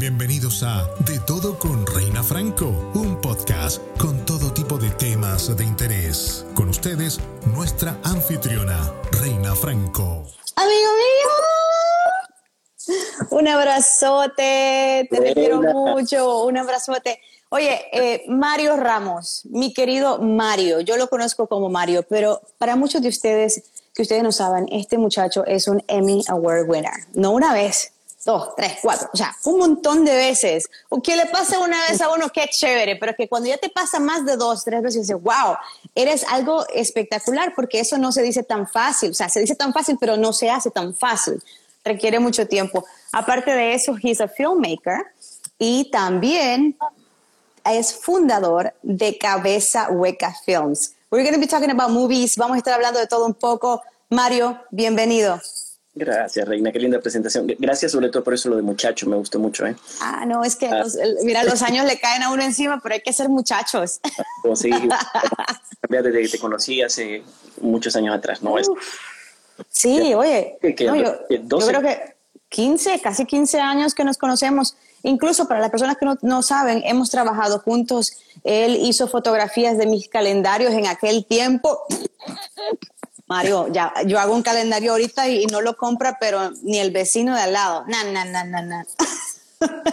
Bienvenidos a De Todo con Reina Franco, un podcast con todo tipo de temas de interés. Con ustedes, nuestra anfitriona, Reina Franco. Amigo mío, un abrazote, te quiero mucho, un abrazote. Oye, eh, Mario Ramos, mi querido Mario, yo lo conozco como Mario, pero para muchos de ustedes que ustedes no saben, este muchacho es un Emmy Award winner. No una vez, dos, tres, cuatro, o sea, un montón de veces. O que le pase una vez a uno, qué chévere, pero que cuando ya te pasa más de dos, tres veces, dices, wow, eres algo espectacular, porque eso no se dice tan fácil. O sea, se dice tan fácil, pero no se hace tan fácil. Requiere mucho tiempo. Aparte de eso, he's a filmmaker y también es fundador de Cabeza Hueca Films. We're going to be talking about movies. Vamos a estar hablando de todo un poco. Mario, bienvenido. Gracias, Reina. Qué linda presentación. Gracias sobre todo por eso lo de muchacho. Me gustó mucho. ¿eh? Ah, no, es que, ah. mira, los años le caen a uno encima, pero hay que ser muchachos. Oh, sí, desde que te conocí hace muchos años atrás, ¿no? sí, oye, yo, yo creo que 15, casi 15 años que nos conocemos. Incluso para las personas que no, saben, hemos trabajado juntos. Él hizo fotografías de mis calendarios en aquel tiempo. Mario, ya, yo hago un calendario ahorita y, no lo compra, pero ni el vecino de al lado. Na, na, na, na, na.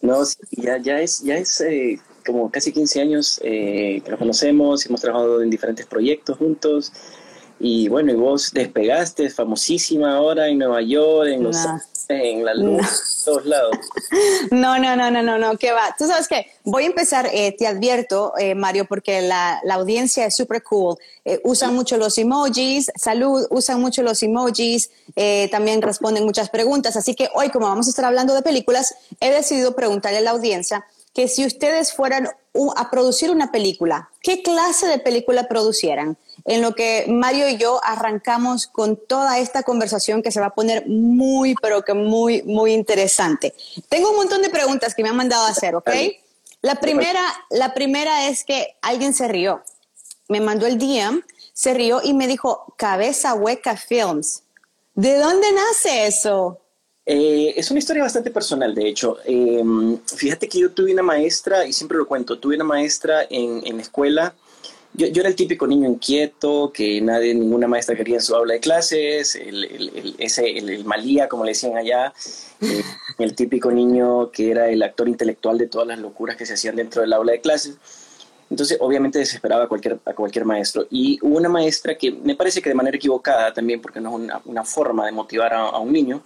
No, ya, ya es, ya es eh, como casi 15 años eh, que nos conocemos, hemos trabajado en diferentes proyectos juntos. Y bueno, y vos despegaste, famosísima ahora en Nueva York, en Los en la luz, en todos lados. No, no, no, no, no, no, ¿qué va? Tú sabes que voy a empezar, eh, te advierto, eh, Mario, porque la, la audiencia es súper cool. Eh, usan mucho los emojis, salud, usan mucho los emojis, también responden muchas preguntas. Así que hoy, como vamos a estar hablando de películas, he decidido preguntarle a la audiencia que si ustedes fueran a producir una película, ¿qué clase de película producieran? En lo que Mario y yo arrancamos con toda esta conversación que se va a poner muy, pero que muy, muy interesante. Tengo un montón de preguntas que me han mandado a hacer, ¿ok? La primera, la primera es que alguien se rió. Me mandó el DM, se rió y me dijo, Cabeza Hueca Films. ¿De dónde nace eso? Eh, es una historia bastante personal, de hecho. Em, fíjate que yo tuve una maestra, y siempre lo cuento, tuve una maestra en, en escuela. Yo, yo, era el típico niño inquieto, que nadie, ninguna maestra quería en su aula de clases, el, el, ese, el, malía, como le decían allá, eh, el típico niño que era el actor intelectual de todas las locuras que se hacían dentro del aula de clases. Entonces, obviamente desesperaba a cualquier, a cualquier maestro. Y hubo una maestra que me parece que de manera equivocada también, porque no es una, una forma de motivar a, a un niño,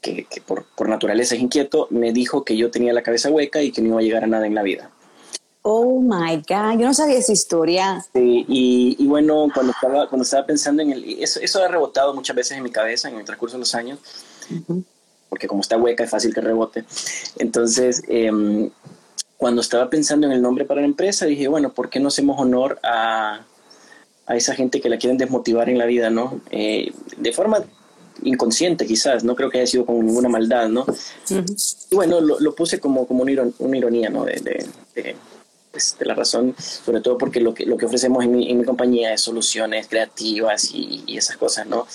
que, por, por, naturaleza es inquieto, me dijo que yo tenía la cabeza hueca y que no iba a llegar a nada en la vida. Oh my God, yo no sabía esa historia. Sí, y, y, bueno, cuando estaba, cuando estaba pensando en el. Eso, eso ha rebotado muchas veces en mi cabeza en el transcurso de los años, porque como está hueca es fácil que rebote. Entonces, em, cuando estaba pensando en el nombre para la empresa, dije, bueno, ¿por qué no hacemos honor a, a esa gente que la quieren desmotivar en la vida, ¿no? Eh, de forma inconsciente quizás, no creo que haya sido con ninguna maldad, ¿no? Y bueno, lo, puse como, como una, ironía, ¿no? De, pues, de, la razón, sobre todo porque lo que, lo que ofrecemos en mi, en mi compañía es soluciones creativas y, esas cosas, ¿no?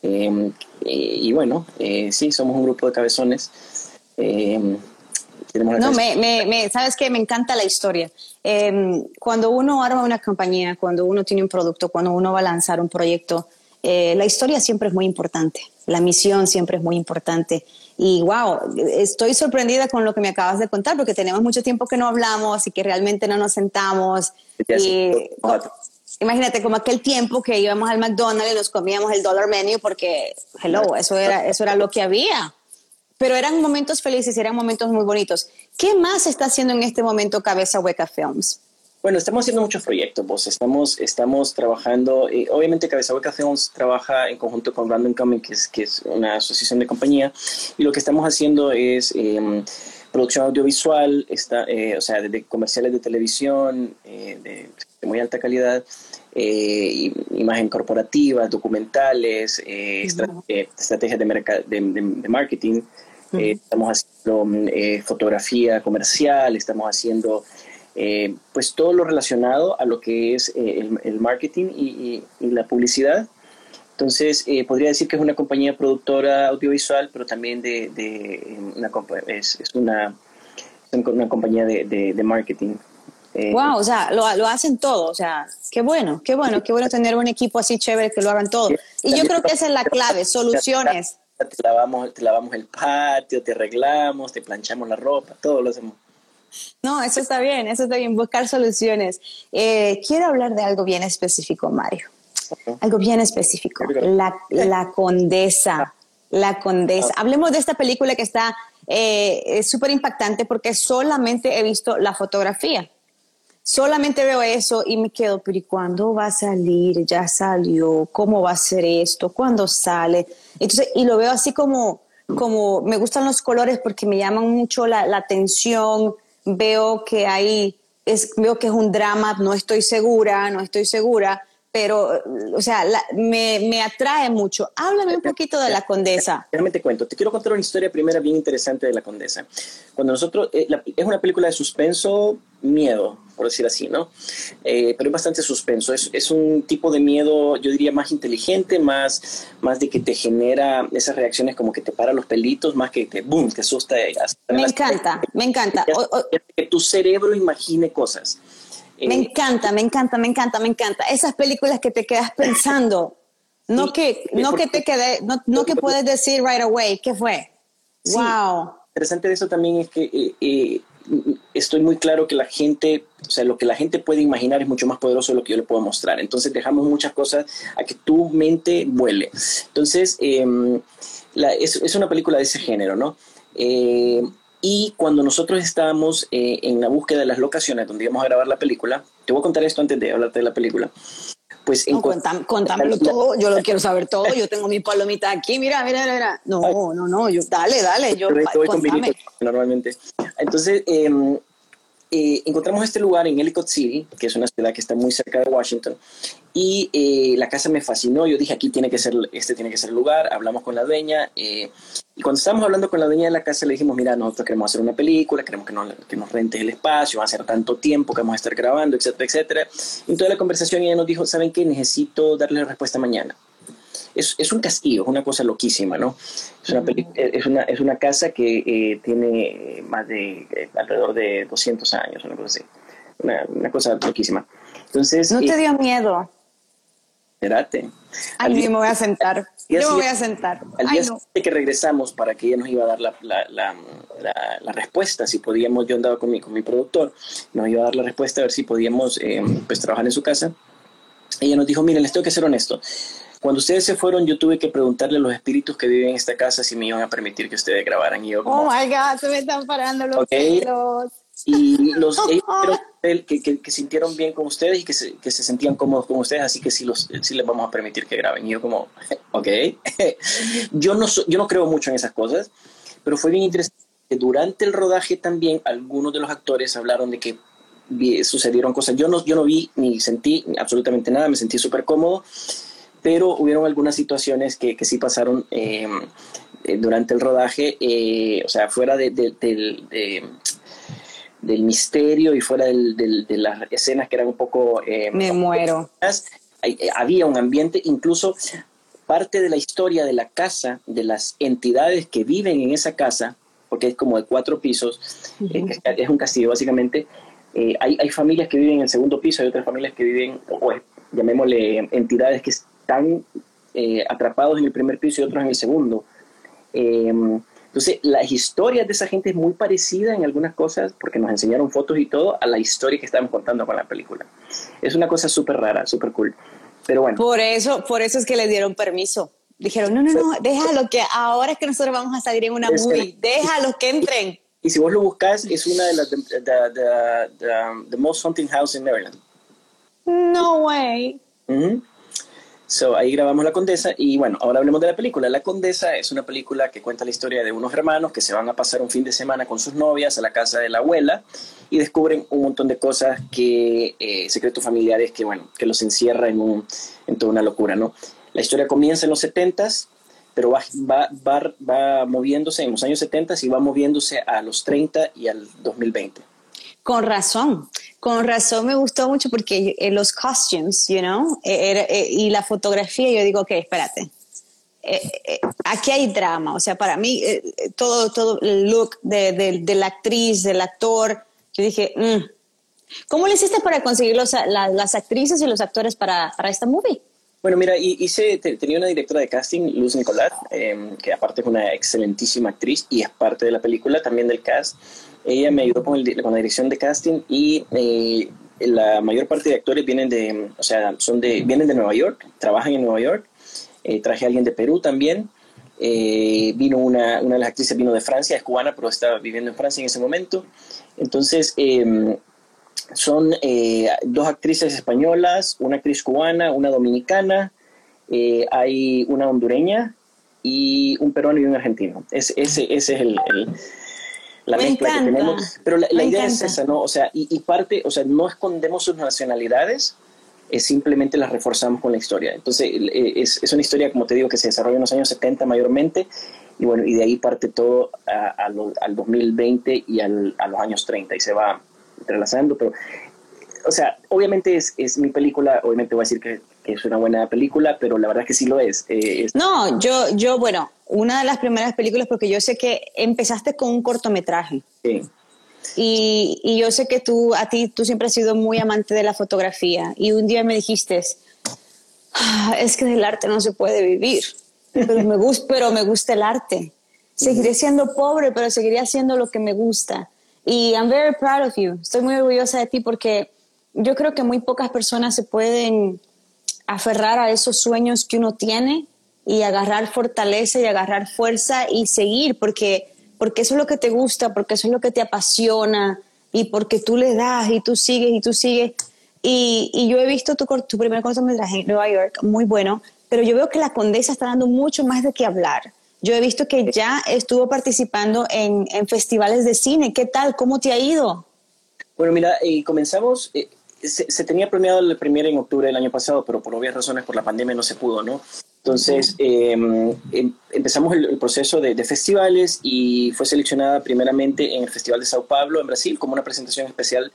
Em, y bueno, eh, sí, somos un grupo de cabezones. Em, no, me, me, sabes que me encanta la historia. Em, cuando uno arma una compañía, cuando uno tiene un producto, cuando uno va a lanzar un proyecto, eh, la historia siempre es muy importante, la misión siempre es muy importante. Y wow, estoy sorprendida con lo que me acabas de contar, porque tenemos mucho tiempo que no hablamos y que realmente no nos sentamos. Y, imagínate, como aquel tiempo que íbamos al McDonald's y nos comíamos el dollar menu, porque, hello, eso era, eso era lo que había. Pero eran momentos felices, eran momentos muy bonitos. ¿Qué más está haciendo en este momento Cabeza Hueca Films? Bueno, estamos haciendo muchos proyectos, vos. Estamos, estamos trabajando, eh, obviamente Cabeza Hueca Films trabaja en conjunto con Random Comic, que es, que es una asociación de compañía, y lo que estamos haciendo es em, producción audiovisual, está, eh, o sea, de, comerciales de televisión eh, de, muy alta calidad, imagen corporativa, documentales, estrategias de, de, marketing. estamos haciendo mm, fotografía comercial, estamos haciendo eh, pues todo lo relacionado a lo que es eh, el, marketing y, la publicidad. Entonces, eh, podría decir que es una compañía productora audiovisual, pero también de, de una, es, es una, una compañía de, de marketing. wow, eh, o sea, lo, lo, hacen todo, o sea, qué bueno, qué bueno, qué bueno tener un equipo así chévere que lo hagan todo. Y yo creo que esa es la clave, soluciones. Te lavamos, te lavamos el patio, te arreglamos, te planchamos la ropa, todo lo hacemos. No, eso está bien, eso está bien, buscar soluciones. Eh, quiero hablar de algo bien específico, Mario. Algo bien específico. La, la condesa. La condesa. Hablemos de esta película que está eh, súper impactante porque solamente he visto la fotografía. Solamente veo eso y me quedo, pero ¿y cuándo va a salir? Ya salió, ¿cómo va a ser esto? ¿Cuándo sale? Entonces, y lo veo así como, como me gustan los colores porque me llaman mucho la, la atención, veo que hay, es, veo que es un drama, no estoy segura, no estoy segura, pero, o sea, me, me, atrae mucho. Háblame un poquito de la condesa. Déjame te cuento. Te quiero contar una historia primera bien interesante de la condesa. Cuando nosotros, eh, es una película de suspenso, miedo, por decir así, ¿no? Eh, pero es bastante suspenso. Es, es, un tipo de miedo, yo diría, más inteligente, más, más de que te genera esas reacciones como que te para los pelitos, más que te, boom, te asusta. Me encanta, me encanta. que tu cerebro imagine cosas. Me eh, encanta, me encanta, me encanta, me encanta. Esas películas que te quedas pensando, no que, no que te quede, no, no que puedes decir right away, ¿qué fue? wow. Interesante de eso también es que eh, eh, estoy muy claro que la gente, o sea, lo que la gente puede imaginar es mucho más poderoso de lo que yo le puedo mostrar. Entonces dejamos muchas cosas a que tu mente vuele. Entonces, em, es, es, una película de ese género, ¿no? Y cuando nosotros estábamos eh, en la búsqueda de las locaciones donde íbamos a grabar la película, te voy a contar esto antes de hablarte de la película. Pues no, contámelo todo, yo lo quiero saber todo, yo tengo mi palomita aquí, mira, mira, mira. No, no, no, yo, dale, dale, yo, normalmente. Entonces, eh, eh, encontramos este lugar en Ellicott City, que es una ciudad que está muy cerca de Washington, y eh, la casa me fascinó. Yo dije, aquí tiene que ser, este tiene que ser el lugar. Hablamos con la dueña, eh, y cuando estábamos hablando con la dueña de la casa, le dijimos, mira, nosotros queremos hacer una película, queremos que nos, que nos rentes el espacio, va a ser tanto tiempo que vamos a estar grabando, etcétera, etcétera. Y en toda la conversación ella nos dijo, ¿saben qué? Necesito darle la respuesta mañana es, es, un castillo, es una cosa loquísima, ¿no? Es una, es una, es una casa que eh, tiene más de eh, alrededor de 200 años, una cosa así. Una, una cosa loquísima. Entonces, ¿No te dio miedo? Espérate. Ay, me voy a sentar. Yo me voy a sentar. Al día que regresamos para que ella nos iba a dar la, la, la, la, respuesta, si podíamos, yo andaba con mi, con mi productor, nos iba a dar la respuesta a ver si podíamos eh, pues, trabajar en su casa. Ella nos dijo, miren, les tengo que ser honesto. Cuando ustedes se fueron, yo tuve que preguntarle a los espíritus que viven en esta casa si me iban a permitir que ustedes grabaran. Y yo oh my God, se me están parando los pelos. Y los ellos que, que, que, sintieron bien con ustedes y que se, que se sentían cómodos con ustedes, así que sí, los, sí les vamos a permitir que graben. Y yo como, ok. yo, no, yo no creo mucho en esas cosas, pero fue bien interesante. Durante el rodaje también algunos de los actores hablaron de que sucedieron cosas. Yo no, yo no vi ni sentí absolutamente nada, me sentí súper cómodo pero hubieron algunas situaciones que, que sí pasaron eh, durante el rodaje, eh, o sea, fuera de, del misterio y fuera de las escenas que eran un poco... Em, Me muero. Eh, había un ambiente, incluso parte de la historia de la casa, de las entidades que viven en esa casa, porque es como de cuatro pisos, es un castillo básicamente, hay, hay, familias que viven en el segundo piso, hay otras familias que viven, o llamémosle entidades que están eh, atrapados en el primer piso y otros en el segundo. Entonces, las historias de esa gente es muy parecida en algunas cosas, porque nos enseñaron fotos y todo, a la historia que estamos contando con la película. Es una cosa súper rara, súper cool. Pero bueno. Por eso, por eso es que le dieron permiso. Dijeron, no, no, no, déjalo que ahora es que nosotros vamos a salir en una movie, déjalo que entren. Y si vos lo buscas, es una de las, the, most haunted house in Maryland. No way. So, ahí grabamos La Condesa y bueno, ahora hablemos de la película. La Condesa es una película que cuenta la historia de unos hermanos que se van a pasar un fin de semana con sus novias a la casa de la abuela y descubren un montón de cosas que, eh, secretos familiares que bueno, que los encierra en, un, en toda una locura, ¿no? La historia comienza en los 70s, pero va, va, va, va moviéndose en los años 70 y va moviéndose a los 30 y al 2020. Con razón. Con razón me gustó mucho porque eh, los costumes, you know, eh, eh, y la fotografía, yo digo, ok, espérate. aquí hay drama, o sea, para mí todo, todo el look de, de, la actriz, del actor, yo dije, mm". ¿cómo le hiciste para conseguir los, las actrices y los actores para, para esta movie? Bueno, mira, hice, tenía una directora de casting, Luz Nicolás, em, que aparte es una excelentísima actriz y es parte de la película, también del cast. Ella me ayudó con, con la dirección de casting y eh, la mayor parte de actores vienen de, o sea, son de, vienen de Nueva York, trabajan en Nueva York. Eh, traje a alguien de Perú también. Eh, vino una, una de las actrices vino de Francia, es cubana, pero estaba viviendo en Francia en ese momento. Entonces, em, son dos actrices españolas, una actriz cubana, una dominicana, hay una hondureña y un peruano y un argentino. ese, ese es el, la mezcla que tenemos. Pero la, idea es esa, ¿no? O sea, y, parte, o sea, no escondemos sus nacionalidades, es simplemente las reforzamos con la historia. Entonces, es, es, una historia, como te digo, que se desarrolla en los años 70 mayormente, y bueno, y de ahí parte todo al 2020 y al, a los años 30, y se va entrelazando, pero, o sea, obviamente es, es mi película, obviamente voy a decir que, es una buena película, pero la verdad que sí lo es. Eh, es. No, yo, yo, bueno, una de las primeras películas, porque yo sé que empezaste con un cortometraje. Sí. Y, y, yo sé que tú, a ti, tú siempre has sido muy amante de la fotografía. Y un día me dijiste, ah, es que del arte no se puede vivir, pero me, gusta, pero me gusta el arte. Seguiré siendo pobre, pero seguiré haciendo lo que me gusta. Y I'm very proud of you. Estoy muy orgullosa de ti porque yo creo que muy pocas personas se pueden aferrar a esos sueños que uno tiene y agarrar fortaleza y agarrar fuerza y seguir, porque, porque eso es lo que te gusta, porque eso es lo que te apasiona y porque tú le das y tú sigues y tú sigues. Y, y yo he visto tu, tu primer cortometraje en Nueva York, muy bueno, pero yo veo que la condesa está dando mucho más de qué hablar. Yo he visto que ya estuvo participando en, en festivales de cine. ¿Qué tal? ¿Cómo te ha ido? Bueno, mira, eh, comenzamos, eh, se, se, tenía premiado el premier en octubre del año pasado, pero por obvias razones, por la pandemia no se pudo, ¿no? Entonces em, em, empezamos el, proceso de, festivales y fue seleccionada primeramente en el Festival de Sao Paulo, en Brasil, como una presentación especial,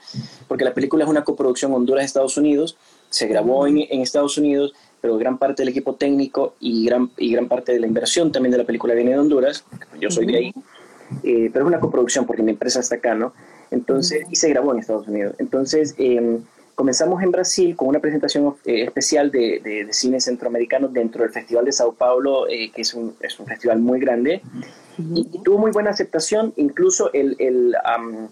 porque la película es una coproducción Honduras-Estados Unidos, se grabó en, en, Estados Unidos, pero gran parte del equipo técnico y gran, y gran parte de la inversión también de la película viene de Honduras, yo soy de ahí, eh, pero es una coproducción porque mi empresa está acá, ¿no? Entonces, y se grabó en Estados Unidos. Entonces, eh, comenzamos en Brasil con una presentación eh, especial de, de, cine centroamericano dentro del Festival de Sao Paulo, eh, que es un, es un, festival muy grande, y, tuvo muy buena aceptación, incluso el, el um,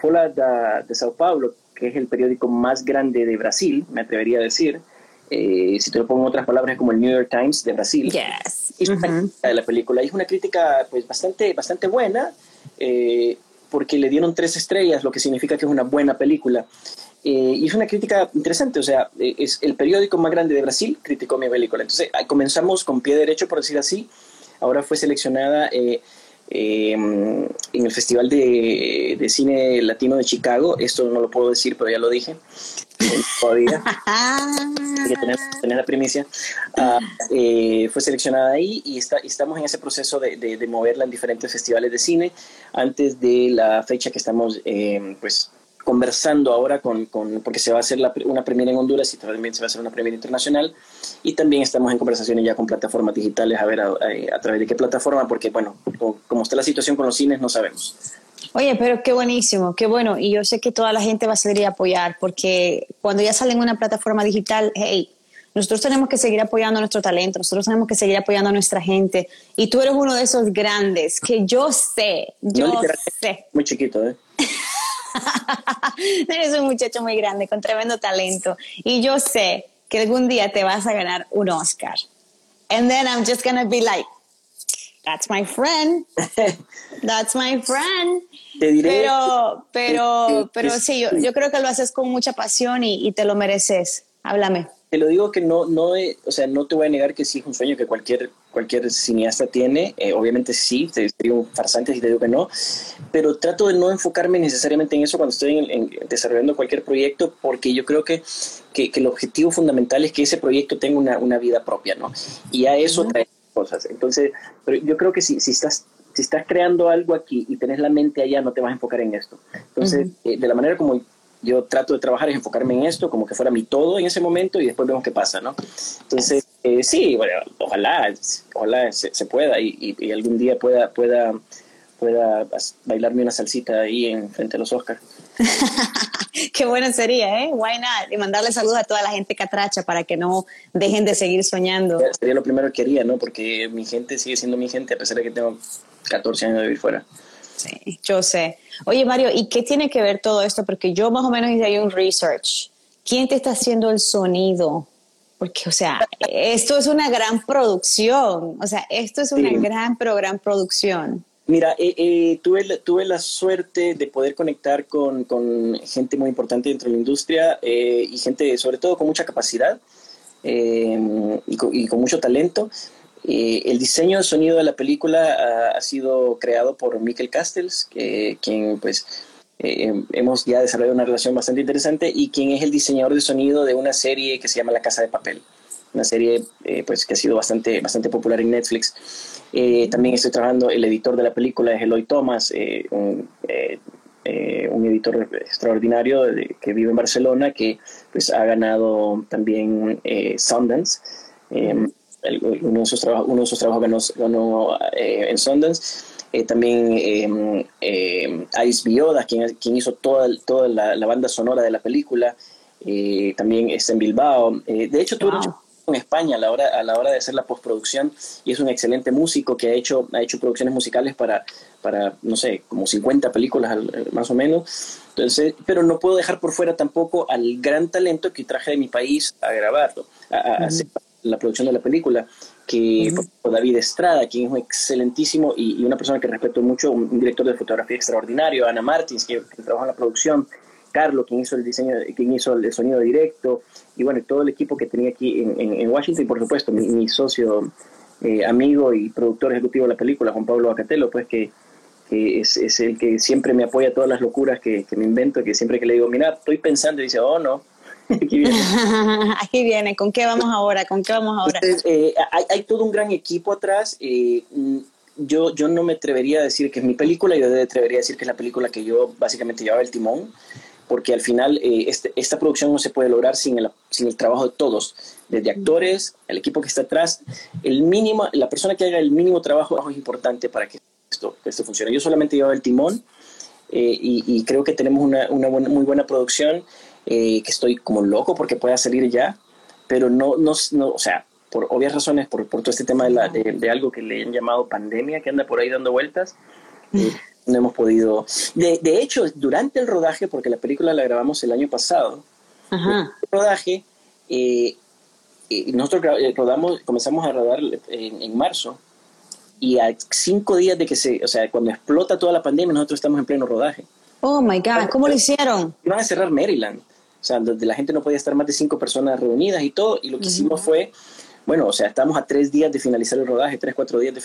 Folha de Sao Paulo, que es el periódico más grande de Brasil, me atrevería a decir, eh, si te lo pongo en otras palabras, como el New York Times de Brasil, yes. hizo una crítica de la película, es una crítica pues, bastante, bastante buena, porque le dieron tres estrellas, lo que significa que es una buena película. Eh, y es una crítica interesante, o sea, eh, es el periódico más grande de Brasil criticó mi película. Entonces comenzamos con pie derecho, por decir así. Ahora fue seleccionada eh, em, en el Festival de, de, Cine Latino de Chicago. Esto no lo puedo decir, pero ya lo dije. Todavía. Que tener, tener, la primicia. Ah, fue seleccionada ahí y está, estamos en ese proceso de, de, de, moverla en diferentes festivales de cine antes de la fecha que estamos em, pues conversando ahora con, con, porque se va a hacer la, una premiere en Honduras y también se va a hacer una premiere internacional y también estamos en conversaciones ya con plataformas digitales a ver a, a, través de qué plataforma porque bueno como, está la situación con los cines no sabemos Oye, pero qué buenísimo, qué bueno. Y yo sé que toda la gente va a salir a apoyar, porque cuando ya sale en una plataforma digital, hey, nosotros tenemos que seguir apoyando nuestro talento, nosotros tenemos que seguir apoyando a nuestra gente. Y tú eres uno de esos grandes que yo sé, yo sé. Muy chiquito, ¿eh? Eres un muchacho muy grande, con tremendo talento. Y yo sé que algún día te vas a ganar un Oscar. And then I'm just gonna be like, that's my friend. That's my friend. pero, pero, pero sí, yo, yo, creo que lo haces con mucha pasión y, y te lo mereces. Háblame te lo digo que no, no, o sea, no te voy a negar que sí es un sueño que cualquier, cualquier cineasta tiene. Eh, obviamente sí, te digo farsante si te digo que no, pero trato de no enfocarme necesariamente en eso cuando estoy en, desarrollando cualquier proyecto, porque yo creo que, que, el objetivo fundamental es que ese proyecto tenga una, una vida propia, ¿no? Y a eso trae cosas. Entonces, pero yo creo que si, si estás si estás creando algo aquí y tenés la mente allá, no te vas a enfocar en esto. Entonces, eh, de la manera como yo trato de trabajar y enfocarme en esto como que fuera mi todo en ese momento y después vemos qué pasa, ¿no? Entonces, eh, sí, bueno, ojalá, ojalá se, pueda y, y, algún día pueda, pueda, pueda bailarme una salsita ahí en frente a los Oscars. Qué bueno sería, ¿eh? Why not? Y mandarle saludos a toda la gente catracha para que no dejen de seguir soñando. Sería lo primero que haría, ¿no? Porque mi gente sigue siendo mi gente a pesar de que tengo 14 años de vivir fuera. Sí, yo sé. Oye, Mario, ¿y qué tiene que ver todo esto? Porque yo más o menos hice ahí un research. ¿Quién te está haciendo el sonido? Porque, o sea, esto es una gran producción. O sea, esto es una gran, pero gran producción. Mira, eh, eh, tuve, tuve la suerte de poder conectar con, con gente muy importante dentro de la industria eh, y gente sobre todo con mucha capacidad y con, y, con, mucho talento. el diseño de sonido de la película ha, sido creado por Michael Castells, quien pues hemos ya desarrollado una relación bastante interesante y quien es el diseñador de sonido de una serie que se llama La Casa de Papel, una serie pues que ha sido bastante, bastante popular en Netflix. Eh, también estoy trabajando, el editor de la película es Eloy Thomas, eh, un, eh, un, editor extraordinario que vive en Barcelona, que pues, ha ganado también Sundance. uno, de sus trabajos, uno de sus trabajos ganó, en Sundance. también Ice Bioda, quien, quien hizo toda, toda la, banda sonora de la película, también está en Bilbao. de hecho, tuve en España a la hora, a la hora de hacer la postproducción y es un excelente músico que ha hecho, ha hecho producciones musicales para, para, no sé, como 50 películas más o menos. Entonces, pero no puedo dejar por fuera tampoco al gran talento que traje de mi país a grabarlo, a, hacer la producción de la película, que David Estrada, quien es un excelentísimo y, una persona que respeto mucho, un, director de fotografía extraordinario, Ana Martins, que, que trabaja en la producción, Carlos, quien hizo el diseño, quien hizo el sonido directo, y bueno, todo el equipo que tenía aquí en, Washington, y por supuesto, mi, socio, eh, amigo y productor ejecutivo de la película, Juan Pablo Acatelo, pues que, es, el que siempre me apoya todas las locuras que, me invento, que siempre que le digo, mira, estoy pensando, y dice, oh, no, aquí viene. aquí viene, ¿con qué vamos ahora? ¿Con qué vamos ahora? Eh, hay, todo un gran equipo atrás. Eh, mm, yo, yo no me atrevería a decir que es mi película, yo me atrevería a decir que es la película que yo básicamente llevaba el timón porque al final eh, este, esta producción no se puede lograr sin el, sin el trabajo de todos, desde actores, el equipo que está atrás, el mínimo, la persona que haga el mínimo trabajo es importante para que esto, esto funcione. Yo solamente llevo el timón eh, y, creo que tenemos una, una muy buena producción, eh, que estoy como loco porque pueda salir ya, pero no, no, no o sea, por obvias razones, por, por todo este tema de, la, de, algo que le han llamado pandemia, que anda por ahí dando vueltas no hemos podido. De, de, hecho, durante el rodaje, porque la película la grabamos el año pasado, Ajá. el rodaje, eh, eh nosotros eh, rodamos, comenzamos a rodar en, en, marzo y a cinco días de que se, o sea, cuando explota toda la pandemia, nosotros estamos en pleno rodaje. Oh my God, ¿cómo lo hicieron? Iban a cerrar Maryland, o sea, donde la gente no podía estar más de cinco personas reunidas y todo, y lo que hicimos fue, bueno, o sea, estamos a tres días de finalizar el rodaje, tres, cuatro días de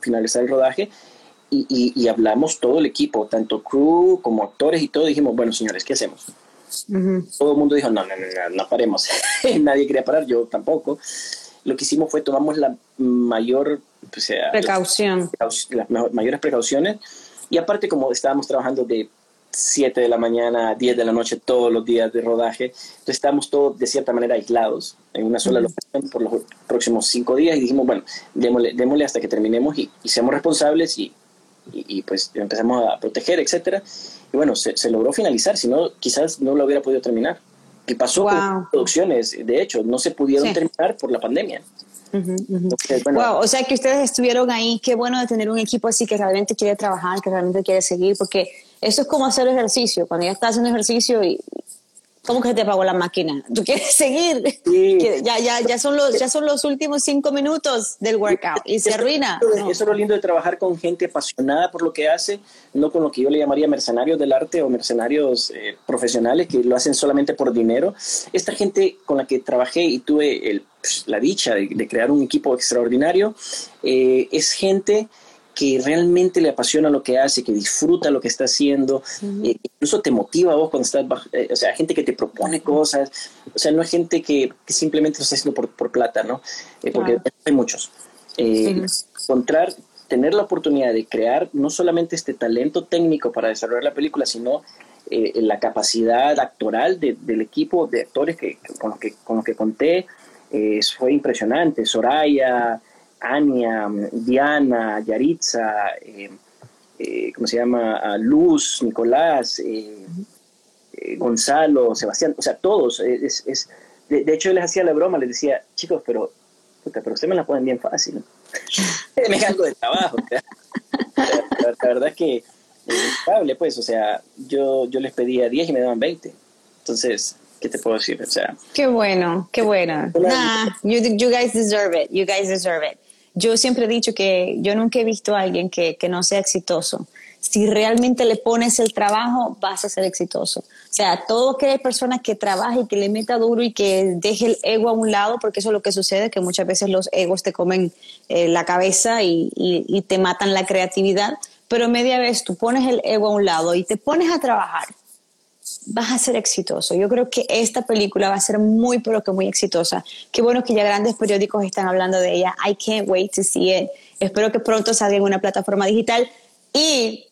finalizar el rodaje, y, hablamos todo el equipo, tanto crew como actores y todo, dijimos, bueno, señores, ¿qué hacemos? Todo el mundo dijo, no, no, no, no, paremos. Nadie quería parar, yo tampoco. Lo que hicimos fue tomamos la mayor precaución. Las, mayores precauciones. Y aparte, como estábamos trabajando de 7 de la mañana a 10 de la noche todos los días de rodaje, entonces estábamos todos de cierta manera aislados en una sola locación por los próximos 5 días y dijimos, bueno, démosle, démosle hasta que terminemos y, y seamos responsables y y, pues empezamos a proteger, etcétera. Y bueno, se, logró finalizar, si no, quizás no lo hubiera podido terminar. Y pasó con producciones, de hecho, no se pudieron terminar por la pandemia. wow, o sea que ustedes estuvieron ahí, qué bueno de tener un equipo así que realmente quiere trabajar, que realmente quiere seguir, porque eso es como hacer ejercicio, cuando ya estás haciendo ejercicio y ¿Cómo que te apagó la máquina? ¿Tú quieres seguir? Sí. Ya, ya, ya, son los, ya son los últimos cinco minutos del workout y se arruina. Eso es lo lindo de trabajar con gente apasionada por lo que hace, no con lo que yo le llamaría mercenarios del arte o mercenarios eh, profesionales que lo hacen solamente por dinero. Esta gente con la que trabajé y tuve el, pues, la dicha de, crear un equipo extraordinario eh, es gente que realmente le apasiona lo que hace, que disfruta lo que está haciendo, eh, incluso te motiva a vos cuando estás, eh, o sea, gente que te propone cosas, o sea, no es gente que, simplemente lo está haciendo por, por plata, ¿no? Eh, porque hay muchos. Encontrar, tener la oportunidad de crear no solamente este talento técnico para desarrollar la película, sino eh, la capacidad actoral del equipo de actores que, con, los que, con los que conté eh, fue impresionante. Soraya, Ania, Diana, Yaritza, eh, ¿cómo se llama? Luz, Nicolás, Gonzalo, Sebastián, o sea, todos. Es, es de, hecho, yo les hacía la broma, les decía, chicos, pero, pero ustedes me la ponen bien fácil. me hago de trabajo. la, verdad es que es pues, o sea, yo, yo les pedía 10 y me daban 20. Entonces, ¿qué te puedo decir? O sea, qué bueno, qué bueno. Nah, you, you guys deserve it, you guys deserve it. Yo siempre he dicho que yo nunca he visto a alguien que, que no sea exitoso. Si realmente le pones el trabajo, vas a ser exitoso. O sea, todo que hay personas que trabaje y que le meta duro y que deje el ego a un lado, porque eso es lo que sucede, que muchas veces los egos te comen eh, la cabeza y, y te matan la creatividad pero media vez tú pones el ego a un lado y te pones a trabajar, vas a ser exitoso. Yo creo que esta película va a ser muy, pero que muy exitosa. Qué bueno que ya grandes periódicos están hablando de ella. I can't wait to see it. Espero que pronto salga en una plataforma digital. Y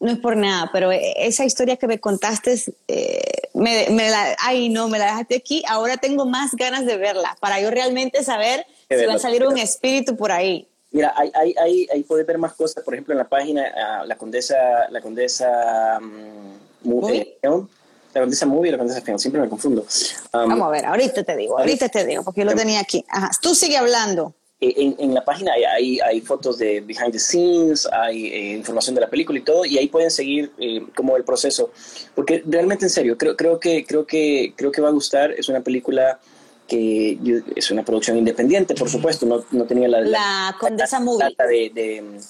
no es por nada, pero esa historia que me contaste, eh, me, me la, ay no, me la dejaste aquí. Ahora tengo más ganas de verla para yo realmente saber si va a salir un espíritu por ahí. Mira, hay, hay, hay, ahí puedes ver más cosas, por ejemplo, en la página, uh, la condesa, la condesa um, eh, la condesa movie y la condesa film, siempre me confundo. Um, Vamos a ver, ahorita te digo, ahorita te digo, porque yo lo tenía aquí. Ajá. Tú sigue hablando. Eh, en, en, la página hay, hay, hay, fotos de behind the scenes, hay eh, información de la película y todo, y ahí pueden seguir eh, como el proceso. Porque realmente, en serio, creo, creo, que, creo, que, creo que va a gustar. Es una película que es una producción independiente, por supuesto, no, no tenía la, la, Condesa Movie de, de,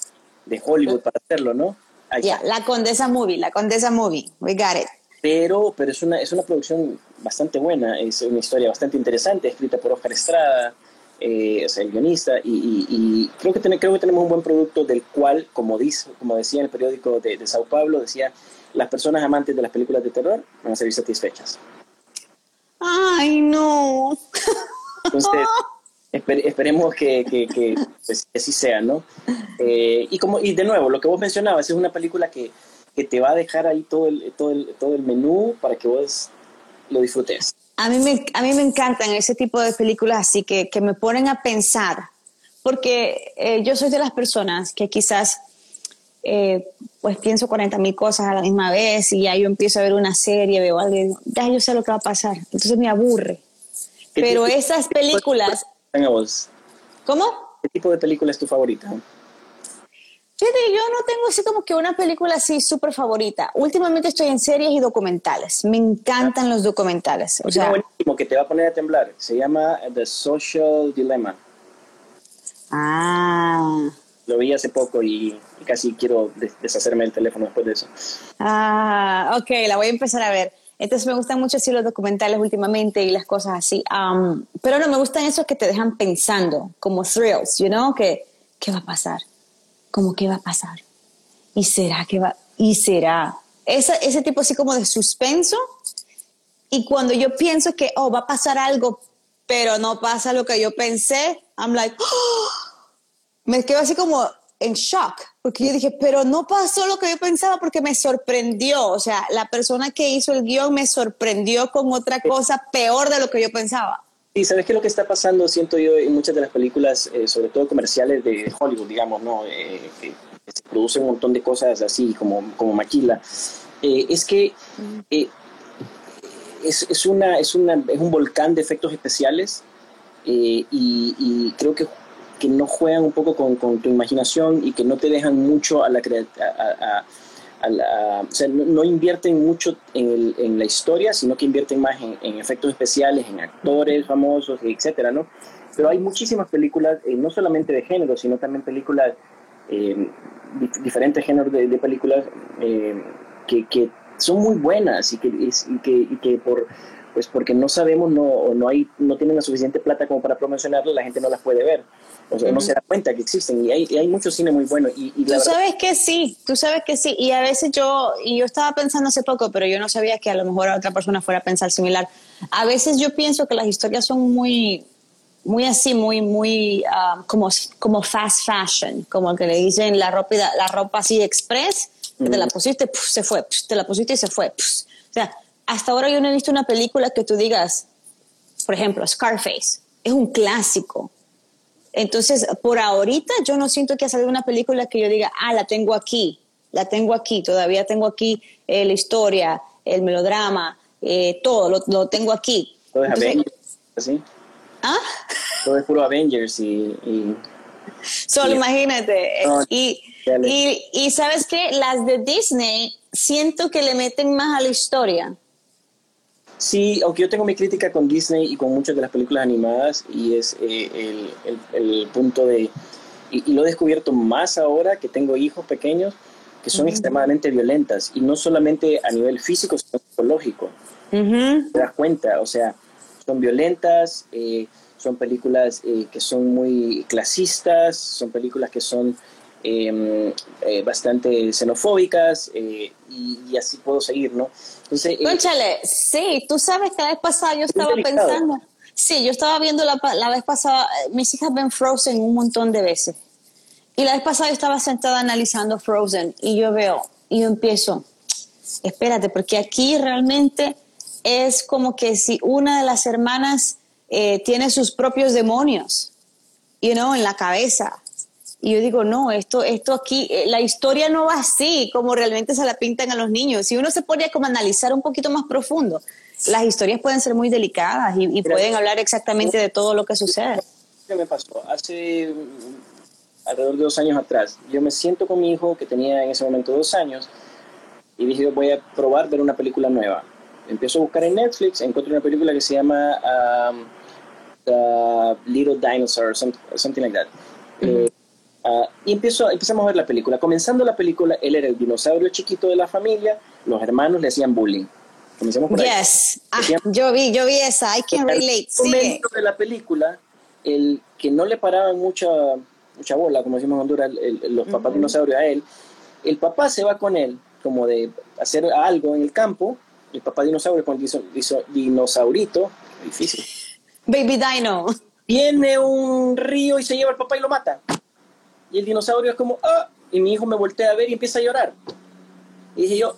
de, Hollywood para hacerlo, ¿no? Ya, la Condesa Movie, la Condesa Movie, we got it. Pero, pero es, una, es una producción bastante buena, es una historia bastante interesante, escrita por Oscar Estrada, eh, sea, el guionista, y, y, creo, que creo que tenemos un buen producto del cual, como, dice, como decía en el periódico de, de Sao Paulo, decía, las personas amantes de las películas de terror van a ser satisfechas. Ay, no. Entonces, esperemos que, que, que, pues, así sea, ¿no? Eh, y, como, y de nuevo, lo que vos mencionabas, es una película que, que te va a dejar ahí todo el, todo, el, todo el menú para que vos lo disfrutes. A mí me, a mí me encantan ese tipo de películas así que, que me ponen a pensar, porque eh, yo soy de las personas que quizás eh, pues pienso 40 mil cosas a la misma vez y ya yo empiezo a ver una serie, veo algo, ya yo sé lo que va a pasar, entonces me aburre. Pero esas películas... ¿Cómo? ¿Qué tipo de película es tu favorita? Fíjate, yo no tengo así como que una película así súper favorita. Últimamente estoy en series y documentales. Me encantan los documentales. O sea, buenísimo que te va a poner a temblar. Se llama The Social Dilemma. Ah. Lo vi hace poco y casi quiero deshacerme del teléfono después de eso. Ah, ok, la voy a empezar a ver. Entonces me gustan mucho así los documentales últimamente y las cosas así. Um, pero no, me gustan esos que te dejan pensando, como thrills, you know, que ¿qué va a pasar? ¿Cómo qué va a pasar? ¿Y será que va? ¿Y será? Ese, ese tipo así como de suspenso. Y cuando yo pienso que, oh, va a pasar algo, pero no pasa lo que yo pensé, I'm like, oh, me quedo así como en shock, porque yo dije, pero no pasó lo que yo pensaba porque me sorprendió, o sea, la persona que hizo el guion me sorprendió con otra cosa peor de lo que yo pensaba. Y sabes qué es lo que está pasando, siento yo, en muchas de las películas, eh, sobre todo comerciales de Hollywood, digamos, ¿no? Eh, se producen un montón de cosas así como, como maquila. Eh, es que es, es, una, es, una, es un volcán de efectos especiales y, y creo que que no juegan un poco con, tu imaginación y que no te dejan mucho a la a, la, o sea, no, invierten mucho en, en, la historia, sino que invierten más en, en, efectos especiales, en actores famosos, etcétera, ¿no? Pero hay muchísimas películas, eh, no solamente de género, sino también películas, eh, diferentes géneros de, películas eh, que, que, son muy buenas y que, y que, y que por pues porque no sabemos no, o no, hay, no tienen la suficiente plata como para promocionarlas, la gente no las puede ver. O sea, no se da cuenta que existen y hay, hay mucho cine muy bueno. Y, y tú sabes que sí, tú sabes que sí. Y a veces yo, y yo estaba pensando hace poco, pero yo no sabía que a lo mejor otra persona fuera a pensar similar. A veces yo pienso que las historias son muy, muy así, muy, muy ah, como, como fast fashion, como que le dicen la ropa, la ropa así express, que te la pusiste, se fue, te la pusiste y se fue. O sea, hasta ahora yo no he visto una película que tú digas, por ejemplo, Scarface, es un clásico. Entonces, por ahorita yo no siento que ha salido una película que yo diga, ah, la tengo aquí, la tengo aquí, todavía tengo aquí eh, la historia, el melodrama, eh, todo, lo, lo, tengo aquí. Todo es Avengers, ¿sí? ¿Ah? Todo es puro Avengers y... Solo imagínate. y, y, y, sabes qué, las de Disney siento que le meten más a la historia. Sí, aunque yo tengo mi crítica con Disney y con muchas de las películas animadas y es eh, el, el, el, punto de, y, lo he descubierto más ahora que tengo hijos pequeños, que son extremadamente violentas y no solamente a nivel físico, sino psicológico. Te das cuenta, o sea, son violentas, eh, son películas eh, que son muy clasistas, son películas que son em, eh, bastante xenofóbicas y, y, así puedo seguir, ¿no? Entonces, sí, tú sabes que la vez pasada yo estaba pensando, sí, yo estaba viendo la, la vez pasada, mis hijas ven Frozen un montón de veces. Y la vez pasada yo estaba sentada analizando Frozen y yo veo, y yo empiezo, espérate, porque aquí realmente es como que si una de las hermanas eh, tiene sus propios demonios, you know, en la cabeza. Y yo digo, no, esto, esto aquí, eh, la historia no va así como realmente se la pintan a los niños. Si uno se pone a como analizar un poquito más profundo, las historias pueden ser muy delicadas y, y pueden hablar exactamente de todo lo que sucede. ¿Qué me pasó? Hace alrededor de dos años atrás. Yo me siento con mi hijo, que tenía en ese momento dos años, y dije, voy a probar ver una película nueva. Empiezo a buscar en Netflix, encuentro una película que se llama um, Little Dinosaur, something like that. Eh, uh, y empiezo, empezamos a ver la película. Comenzando la película, él era el dinosaurio chiquito de la familia, los hermanos le hacían bullying. Comencemos por yes. Ah, yo vi, yo vi esa, I can relate. En momento de la película, el que no le paraban mucha mucha bola, como decimos en Honduras, los papás dinosaurios a él, el papá se va con él, como de hacer algo en el campo, el papá dinosaurio con el dinosaurito, difícil. Baby Dino. Viene un río y se lleva al papá y lo mata. Y el dinosaurio es como, ah, y mi hijo me voltea a ver y empieza a llorar. Y dije yo,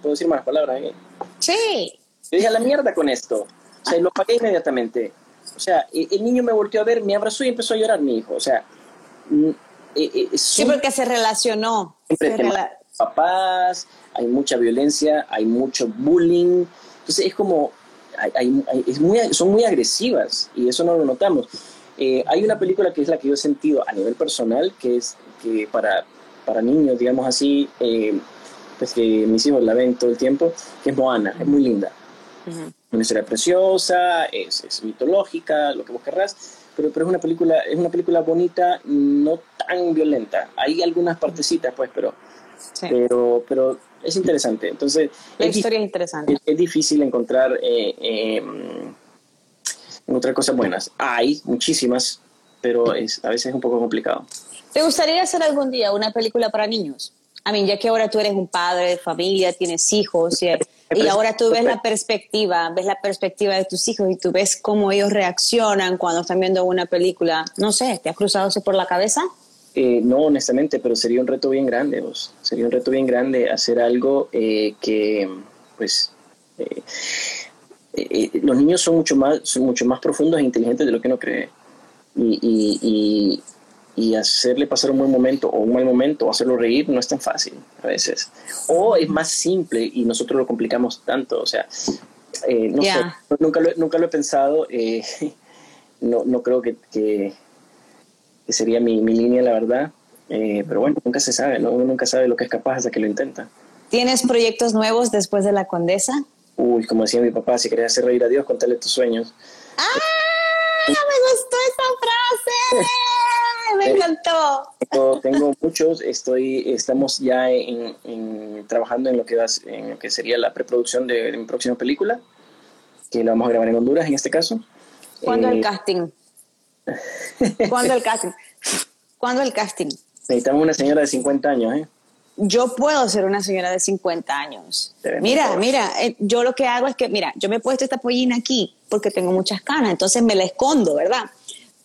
¿puedo decir más palabras? Eh? Sí. Yo dije, a la mierda con esto. O sea, lo pagué inmediatamente. O sea, el niño me volteó a ver, me abrazó y empezó a llorar mi hijo. O sea, mm, e, e, sí, porque se relacionó. Siempre papás, hay mucha violencia, hay mucho bullying. Entonces es como, es muy, son muy agresivas y eso no lo notamos. Eh, hay una película que es la que yo he sentido a nivel personal, que es que para, para niños, digamos así, eh, pues que mis hijos la ven todo el tiempo, que es Moana, es muy linda una historia preciosa, es, es, mitológica, lo que vos querrás, pero, pero es una película, es una película bonita, no tan violenta. Hay algunas partecitas, pues, pero, pero, pero es interesante. Entonces, la historia es interesante. Es, difícil encontrar, eh, em, encontrar cosas buenas. Hay muchísimas, pero es, a veces es un poco complicado. ¿Te gustaría hacer algún día una película para niños? A mí, ya que ahora tú eres un padre de familia, tienes hijos y, y ahora tú ves la perspectiva, ves la perspectiva de tus hijos y tú ves cómo ellos reaccionan cuando están viendo una película. No sé, ¿te ha cruzado eso por la cabeza? Eh, no, honestamente, pero sería un reto bien grande, vos. Sería un reto bien grande hacer algo eh, que, pues, eh, los niños son mucho más, son mucho más profundos e inteligentes de lo que uno cree. y, y hacerle pasar un buen momento o un mal momento o hacerlo reír no es tan fácil a veces. O es más simple y nosotros lo complicamos tanto. O sea, eh, no sé, nunca lo, nunca lo he pensado. Eh, no, no creo que, que, sería mi, mi, línea, la verdad. Eh, pero bueno, nunca se sabe, ¿no? Uno nunca sabe lo que es capaz hasta que lo intenta. ¿Tienes proyectos nuevos después de La Condesa? Uy, como decía mi papá, si querías hacer reír a Dios, contale tus sueños. ¡Ah! Me gustó esa frase. me encantó. Tengo, muchos, estoy, estamos ya en, trabajando en lo, que en que sería la preproducción de, mi próxima película, que la vamos a grabar en Honduras en este caso. ¿Cuándo el eh, casting? ¿Cuándo el casting? ¿Cuándo el casting? Necesitamos una señora de 50 años, ¿eh? Yo puedo ser una señora de 50 años. Mira, mira, eh, yo lo que hago es que, mira, yo me he puesto esta pollina aquí porque tengo muchas canas, entonces me la escondo, ¿verdad?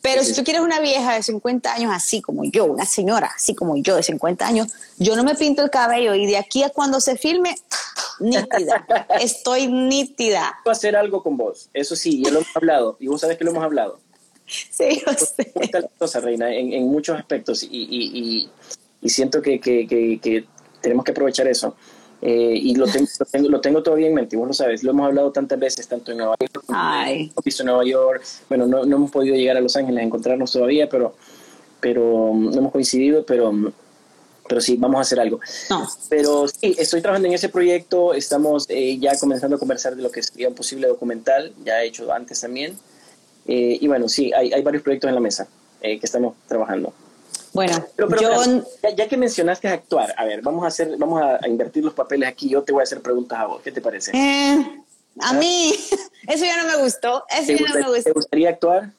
Pero si tú quieres una vieja de 50 años así como yo, una señora así como yo de 50 años, yo no me pinto el cabello y de aquí a cuando se filme, nítida. Estoy nítida. Voy a hacer algo con vos, eso sí, ya lo hemos hablado y vos sabes que lo hemos hablado. Sí, yo sé. Reina, en, en muchos aspectos y, y, y, y siento que, que, que, que, tenemos que aprovechar eso. Eh, y lo tengo, lo tengo, lo, tengo, todavía en mente, vos lo sabes, lo hemos hablado tantas veces, tanto en Nueva York, Ay. en Nueva York, bueno, no, no, hemos podido llegar a Los Ángeles a encontrarnos todavía, pero, pero no hemos coincidido, pero, pero sí, vamos a hacer algo. No. Pero sí, estoy trabajando en ese proyecto, estamos eh, ya comenzando a conversar de lo que sería un posible documental, ya he hecho antes también, eh, y bueno, sí, hay, hay, varios proyectos en la mesa que estamos trabajando. Bueno, pero, pero, yo... ya, ya, que mencionaste actuar, a ver, vamos a hacer, vamos a, a, invertir los papeles aquí. Yo te voy a hacer preguntas a vos. ¿Qué te parece? Eh, a mí, eso ya no me gustó. Eso ya no me gustó. ¿Te gustaría actuar?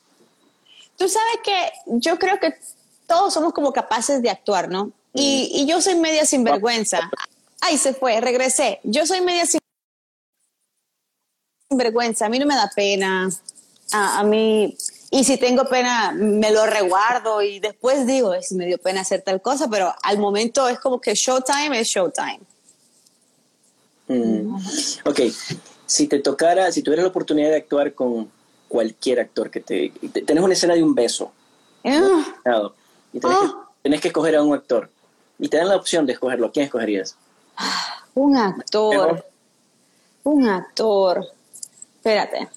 Tú sabes que yo creo que todos somos como capaces de actuar, ¿no? Y, y yo soy media sinvergüenza. Ay, se fue, regresé. Yo soy media sinvergüenza. A mí no me da pena. A, a mí y si tengo pena, me lo reguardo y después digo, es me dio pena hacer tal cosa, pero al momento es como que showtime es showtime. Mm. Ok, si te tocara, si tuvieras la oportunidad de actuar con cualquier actor que te... te tenés una escena de un beso. Uh. ¿no? Y tenés, que, tenés, que, escoger a un actor. Y te dan la opción de escogerlo. ¿Quién escogerías? Un actor. Un actor. Espérate.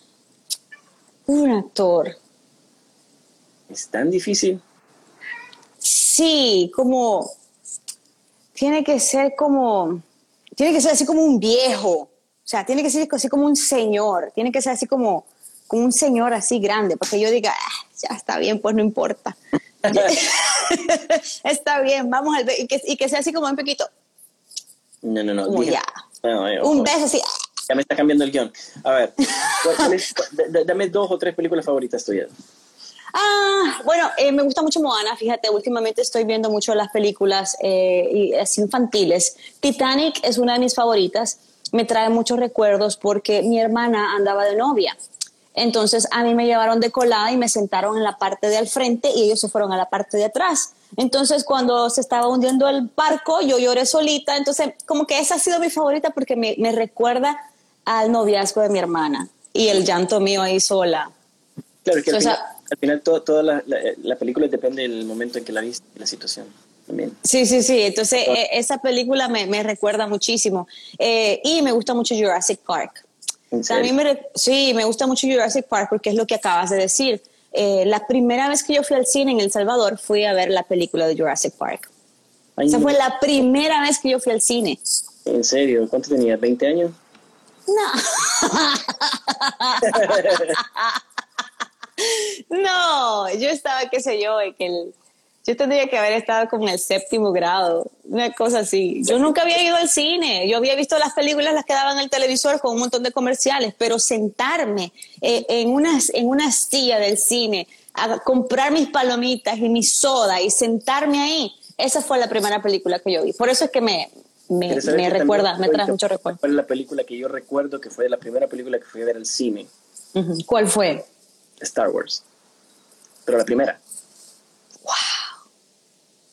Un actor. ¿Es tan difícil? Sí, como... Tiene que ser como... Tiene que ser así como un viejo. O sea, tiene que ser así como un señor. Tiene que ser así como, como un señor así grande. Porque yo diga, ah, ya está bien, pues no importa. está bien, vamos al... Y que, y que sea así como un poquito... No, no, no. Como ya. No, no, un beso así... Ya me está cambiando el guion. A ver, dame dos o tres películas favoritas tuyas. Ah, bueno, eh, me gusta mucho Moana, fíjate, últimamente estoy viendo mucho las películas eh, infantiles. Titanic es una de mis favoritas, me trae muchos recuerdos porque mi hermana andaba de novia. Entonces a mí me llevaron de colada y me sentaron en la parte de al frente y ellos se fueron a la parte de atrás. Entonces cuando se estaba hundiendo el barco yo lloré solita. Entonces como que esa ha sido mi favorita porque me, me recuerda al noviazgo de mi hermana y el llanto mío ahí sola. Claro, que Entonces, al final todo, toda la, la, la, película depende del momento en que la viste y la situación también. Sí, sí, sí. Entonces, eh, esa película me, me, recuerda muchísimo. Eh, y me gusta mucho Jurassic Park. También me, sí, me gusta mucho Jurassic Park porque es lo que acabas de decir. Eh, la primera vez que yo fui al cine en El Salvador fui a ver la película de Jurassic Park. Ay, Esa fue la primera vez que yo fui al cine. ¿En serio? ¿Cuánto tenías? ¿20 años? No. No, yo estaba, qué sé yo, que el, yo tendría que haber estado como en el séptimo grado, una cosa así. Yo nunca había ido al cine, yo había visto las películas, las que daban en el televisor con un montón de comerciales, pero sentarme eh, en, una, en una silla del cine a comprar mis palomitas y mi soda y sentarme ahí, esa fue la primera película que yo vi. Por eso es que me, me, me recuerda, me trae mucho recuerdo. ¿Cuál es la película que yo recuerdo que fue la primera película que fui a ver al cine? Uh -huh. ¿Cuál fue? Star Wars. Pero la primera. ¡Wow!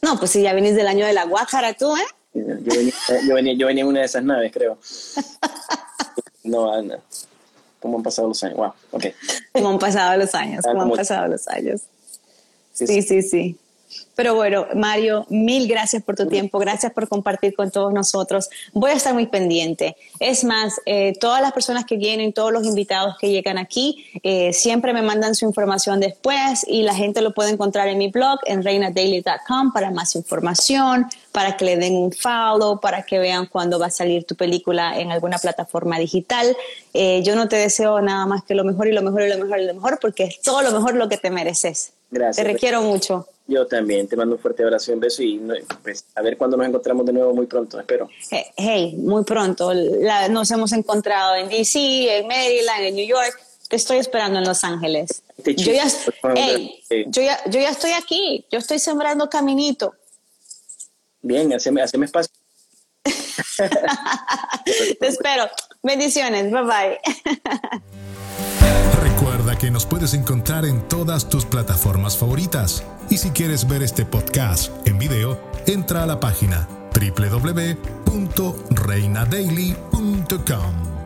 No, pues si ya venís del año de la Guájara tú, ¿eh? Yo venía, yo venía, yo venía en una de esas naves, creo. No, Ana. ¿Cómo han pasado los años? Wow, ok. ¿Cómo han pasado los años? ¿Cómo han pasado los años? Sí, sí, sí. sí. Pero bueno, Mario, mil gracias por tu tiempo, gracias por compartir con todos nosotros. Voy a estar muy pendiente. Es más, eh, todas las personas que vienen, todos los invitados que llegan aquí, eh, siempre me mandan su información después y la gente lo puede encontrar en mi blog, en reinadaily.com, para más información, para que le den un follow, para que vean cuándo va a salir tu película en alguna plataforma digital. Eh, yo no te deseo nada más que lo mejor y lo mejor y lo mejor y lo mejor, porque es todo lo mejor lo que te mereces. Gracias. Te requiero mucho. Yo también, te mando un fuerte abrazo y un beso y pues, a ver cuándo nos encontramos de nuevo muy pronto, espero. Hey, hey muy pronto. La, nos hemos encontrado en DC, en Maryland, en New York. Te estoy esperando en Los Ángeles. Yo ya, hey, yo, ya, yo ya estoy aquí, yo estoy sembrando caminito. Bien, haceme, haceme espacio. Te espero. Bendiciones. Bye bye. Que nos puedes encontrar en todas tus plataformas favoritas. Y si quieres ver este podcast en video, entra a la página www.reinadaily.com.